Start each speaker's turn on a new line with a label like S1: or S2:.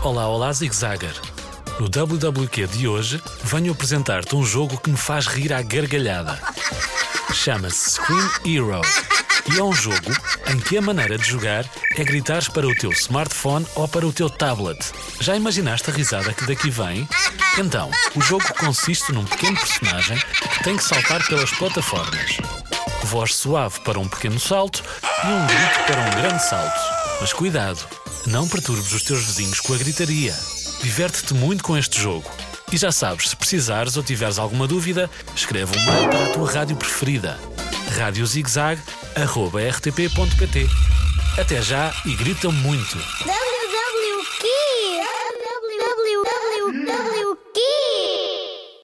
S1: Olá, olá, Zig Zagger. No WWQ de hoje, venho apresentar-te um jogo que me faz rir à gargalhada. Chama-se Scream Hero. E é um jogo em que a maneira de jogar é gritares para o teu smartphone ou para o teu tablet. Já imaginaste a risada que daqui vem? Então, o jogo consiste num pequeno personagem que tem que saltar pelas plataformas. Voz suave para um pequeno salto e um grito para um grande salto. Mas cuidado, não perturbes os teus vizinhos com a gritaria. Diverte-te muito com este jogo. E já sabes, se precisares ou tiveres alguma dúvida, escreve um mail para a tua rádio preferida. radiozigzag.rtp.pt Até já e grita muito!